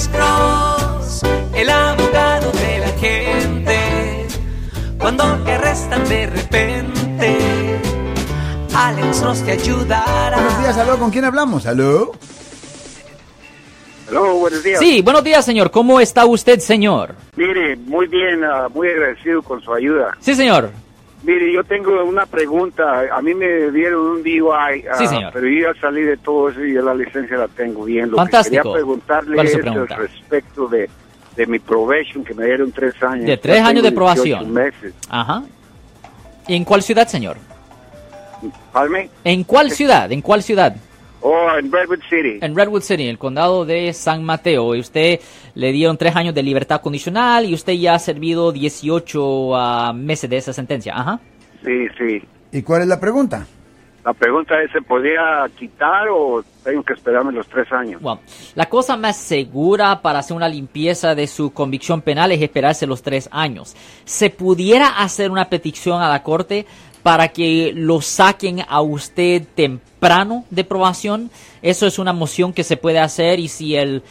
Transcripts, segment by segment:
Alex Cross, el abogado de la gente. Cuando te arrestan de repente, Alex Cross te ayudará. Buenos días, aló, ¿con quién hablamos? ¿Aló? Aló, buenos días. Sí, buenos días, señor. ¿Cómo está usted, señor? Mire, muy bien, ah, muy agradecido con su ayuda. Sí, señor. Mire, yo tengo una pregunta. A mí me dieron un DUI, ah, Sí, pero yo ya salí de todo eso y ya la licencia la tengo bien. Lo Fantástico. que quería preguntarle ¿Cuál es pregunta? respecto de, de mi probation, que me dieron tres años. De tres años de 18 probación. meses. Ajá. ¿Y en cuál ciudad, señor? ¿Palme? ¿En cuál ciudad? ¿En cuál ciudad? Oh, en Redwood City. En Redwood City, en el condado de San Mateo. Y usted le dieron tres años de libertad condicional y usted ya ha servido 18 ah, meses de esa sentencia. Ajá. Sí, sí. ¿Y cuál es la pregunta? La pregunta es, ¿se podría quitar o tengo que esperarme los tres años? Bueno, la cosa más segura para hacer una limpieza de su convicción penal es esperarse los tres años. ¿Se pudiera hacer una petición a la corte para que lo saquen a usted temprano de probación? Eso es una moción que se puede hacer y si el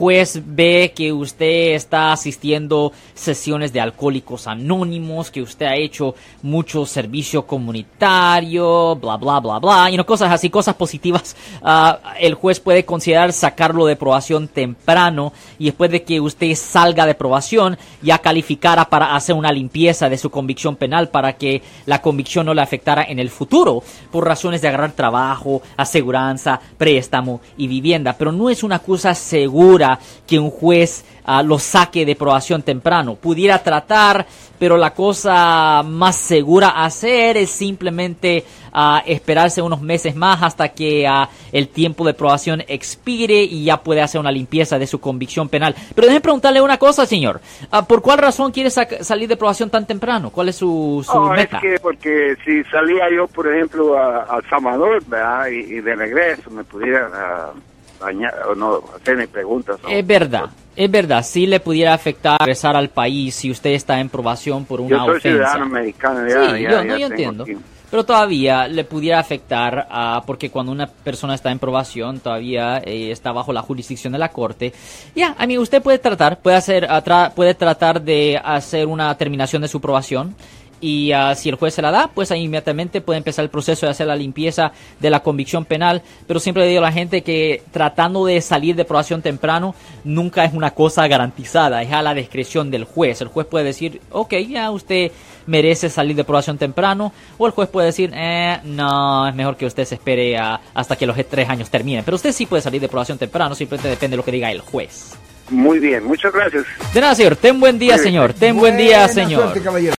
juez ve que usted está asistiendo sesiones de alcohólicos anónimos, que usted ha hecho mucho servicio comunitario, bla, bla, bla, bla, y no cosas así, cosas positivas, ah, el juez puede considerar sacarlo de probación temprano y después de que usted salga de probación ya calificara para hacer una limpieza de su convicción penal para que la convicción no le afectara en el futuro por razones de agarrar trabajo, aseguranza, préstamo y vivienda. Pero no es una cosa segura que un juez ah, lo saque de probación temprano. Pudiera tratar, pero la cosa más segura a hacer es simplemente ah, esperarse unos meses más hasta que ah, el tiempo de probación expire y ya puede hacer una limpieza de su convicción penal. Pero déjeme preguntarle una cosa, señor. ¿Por cuál razón quiere salir de probación tan temprano? ¿Cuál es su, su es meta? que porque si salía yo, por ejemplo, a, a Salvador, ¿verdad? Y, y de regreso me pudiera dañar, o no, hacerme preguntas. ¿no? Es verdad, es verdad, sí le pudiera afectar regresar al país si usted está en probación por una Yo soy ofensa. ciudadano americano, ya, sí, ya, yo, ya no, yo entiendo. aquí. Pero todavía le pudiera afectar ah, porque cuando una persona está en probación todavía eh, está bajo la jurisdicción de la corte. Ya, a mí usted puede tratar, puede hacer, ah, tra- puede tratar de hacer una terminación de su probación. Y ah, si el juez se la da, pues ahí inmediatamente puede empezar el proceso de hacer la limpieza de la convicción penal. Pero siempre le digo a la gente que tratando de salir de probación temprano nunca es una cosa garantizada, es a la discreción del juez. El juez puede decir, ok, ya usted merece salir de probación temprano, o el juez puede decir, eh, no, es mejor que usted se espere a- hasta que los tres años terminen. Pero usted sí puede salir de probación temprano, simplemente depende de lo que diga el juez. Muy bien, muchas gracias. De nada, señor. Ten buen día, señor. Ten buen día, señor. suerte, caballero.